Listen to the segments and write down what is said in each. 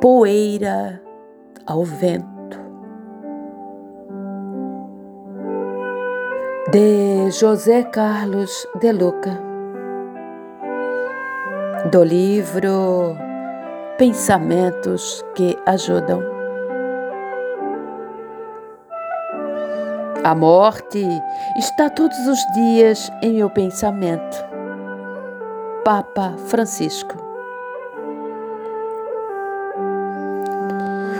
poeira ao vento. De José Carlos de Luca, do livro Pensamentos que Ajudam. A morte está todos os dias em meu pensamento. Papa Francisco.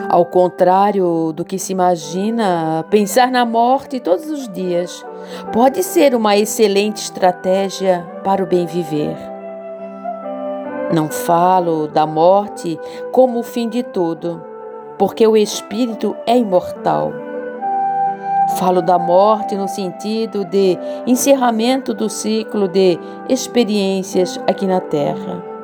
Ao contrário do que se imagina, pensar na morte todos os dias pode ser uma excelente estratégia para o bem viver. Não falo da morte como o fim de tudo, porque o espírito é imortal. Falo da morte no sentido de encerramento do ciclo de experiências aqui na Terra.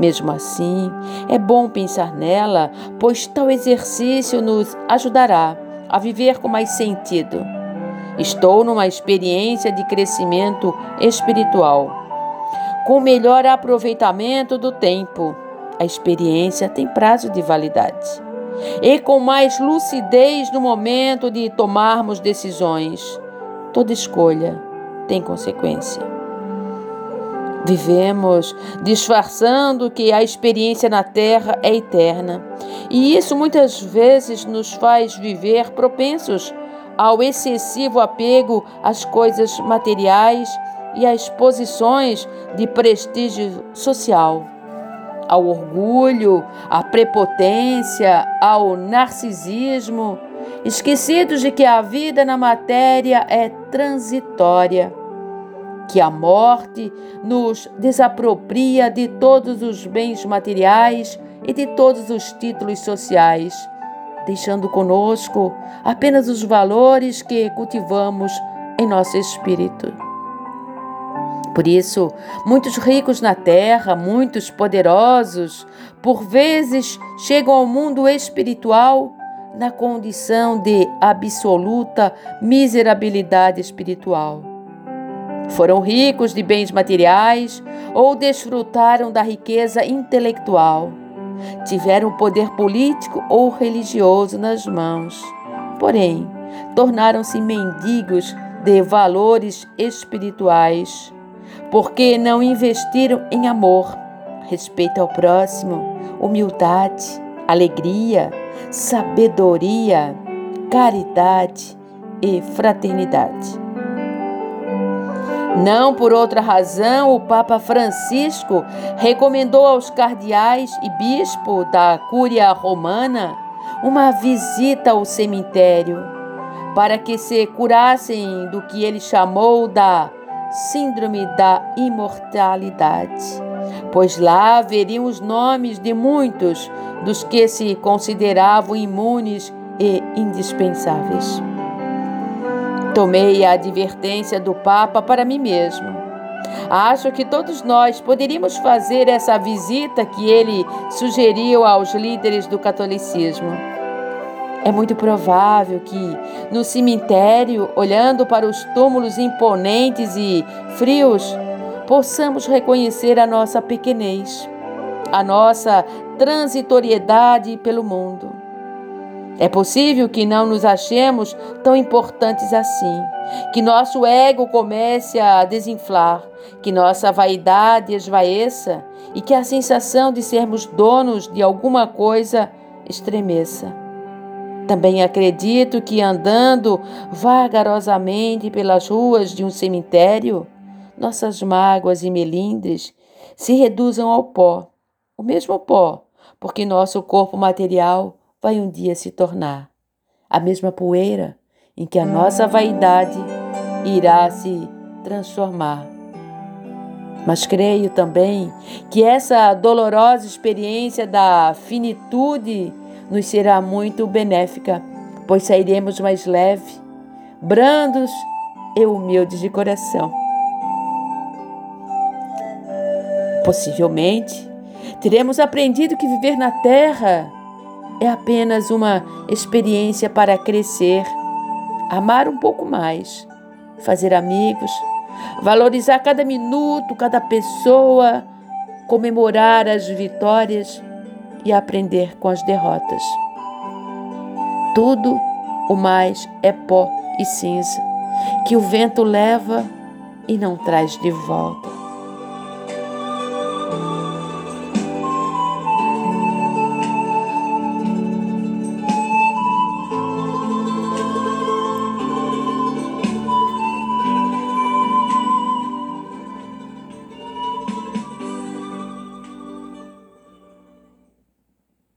Mesmo assim, é bom pensar nela, pois tal exercício nos ajudará a viver com mais sentido. Estou numa experiência de crescimento espiritual. Com melhor aproveitamento do tempo, a experiência tem prazo de validade. E com mais lucidez no momento de tomarmos decisões, toda escolha tem consequência. Vivemos disfarçando que a experiência na Terra é eterna, e isso muitas vezes nos faz viver propensos ao excessivo apego às coisas materiais e às posições de prestígio social, ao orgulho, à prepotência, ao narcisismo, esquecidos de que a vida na matéria é transitória que a morte nos desapropria de todos os bens materiais e de todos os títulos sociais, deixando conosco apenas os valores que cultivamos em nosso espírito. Por isso, muitos ricos na terra, muitos poderosos, por vezes chegam ao mundo espiritual na condição de absoluta miserabilidade espiritual foram ricos de bens materiais ou desfrutaram da riqueza intelectual. Tiveram poder político ou religioso nas mãos. Porém, tornaram-se mendigos de valores espirituais, porque não investiram em amor, respeito ao próximo, humildade, alegria, sabedoria, caridade e fraternidade. Não por outra razão, o Papa Francisco recomendou aos cardeais e bispo da Cúria Romana uma visita ao cemitério para que se curassem do que ele chamou da Síndrome da Imortalidade, pois lá haveriam os nomes de muitos dos que se consideravam imunes e indispensáveis. Tomei a advertência do Papa para mim mesmo. Acho que todos nós poderíamos fazer essa visita que ele sugeriu aos líderes do catolicismo. É muito provável que, no cemitério, olhando para os túmulos imponentes e frios, possamos reconhecer a nossa pequenez, a nossa transitoriedade pelo mundo. É possível que não nos achemos tão importantes assim, que nosso ego comece a desinflar, que nossa vaidade esvaeça e que a sensação de sermos donos de alguma coisa estremeça. Também acredito que andando vagarosamente pelas ruas de um cemitério, nossas mágoas e melindres se reduzam ao pó, o mesmo pó, porque nosso corpo material vai um dia se tornar a mesma poeira em que a nossa vaidade irá se transformar. Mas creio também que essa dolorosa experiência da finitude nos será muito benéfica, pois sairemos mais leve, brandos e humildes de coração. Possivelmente, teremos aprendido que viver na terra é apenas uma experiência para crescer, amar um pouco mais, fazer amigos, valorizar cada minuto, cada pessoa, comemorar as vitórias e aprender com as derrotas. Tudo o mais é pó e cinza, que o vento leva e não traz de volta.